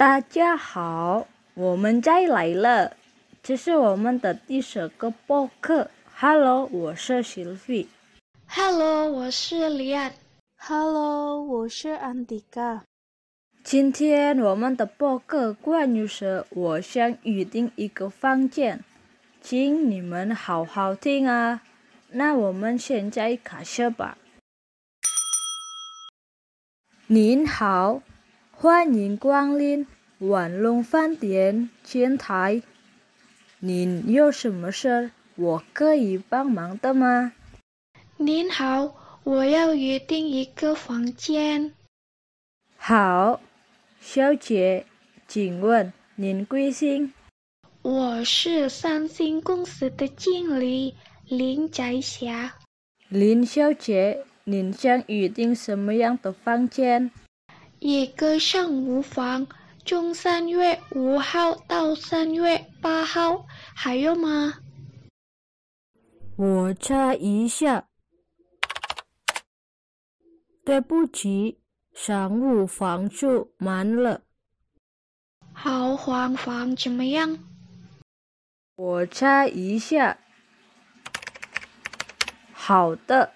大家好，我们再来了，这是我们的第十个播客。Hello，我是 Sylvie。Hello，我是李安。Hello，我是安迪嘎。今天我们的播客关于是我想预定一个房间，请你们好好听啊。那我们现在开始吧。您好，欢迎光临晚龙饭店前台。您有什么事儿我可以帮忙的吗？您好，我要预订一个房间。好，小姐，请问您贵姓？我是三星公司的经理林在霞。林小姐，您想预定什么样的房间？一个上无妨，从三月五号到三月八号，还有吗？我查一下。对不起，商务房住满了。豪华房怎么样？我查一下。好的，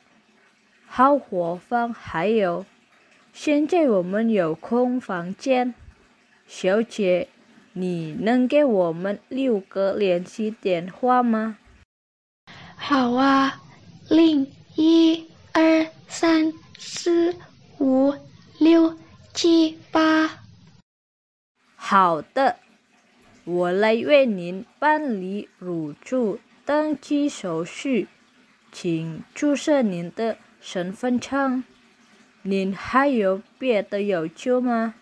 豪华房还有。现在我们有空房间，小姐，你能给我们六个联系电话吗？好啊，零一二三四五六七八。好的，我来为您办理入住登记手续，请出示您的身份证。您还有别的要求吗？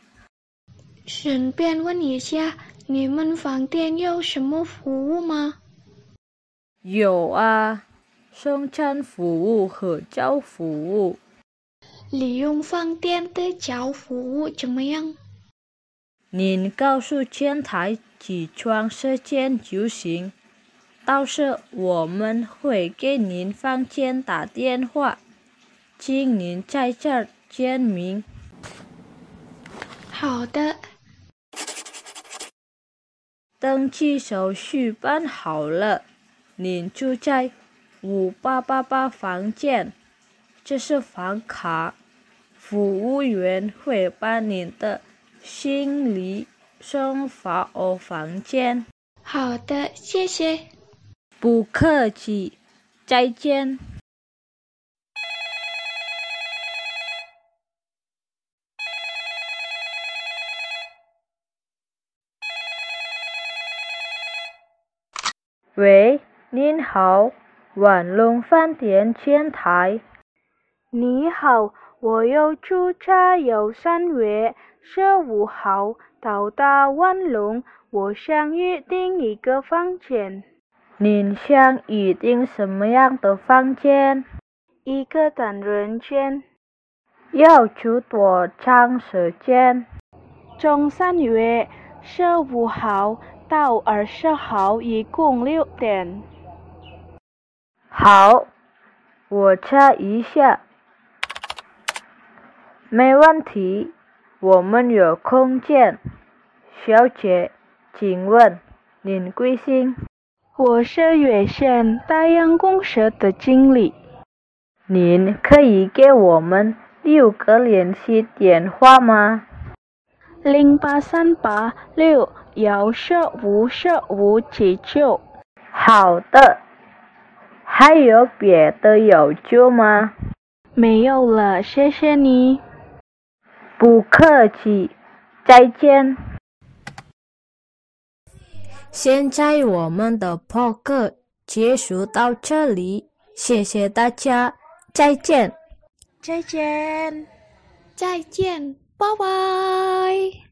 顺便问一下，你们饭店有什么服务吗？有啊，送餐服务和交服务。利用饭店的交服务怎么样？您告诉前台起床时间就行，到时我们会给您房间打电话。请您在这儿签名。好的。登记手续办好了，您住在五八八八房间，这是房卡，服务员会把您的行李送发我房间。好的，谢谢。不客气，再见。喂，您好，晚龙饭店前台。你好，我要出差有三月十五号到达万隆，我想预订一个房间。您想预订什么样的房间？一个单人间。要住多长时间？从三月十五号到二十号，一共六点。好，我查一下。没问题，我们有空见。小姐，请问您贵姓？我是月县大洋公社的经理。您可以给我们留个联系电话吗？零八三八六幺四五四五七九。好的。还有别的要求吗？没有了，谢谢你。不客气，再见。现在我们的播客结束到这里，谢谢大家，再见。再见，再见，Bye bye.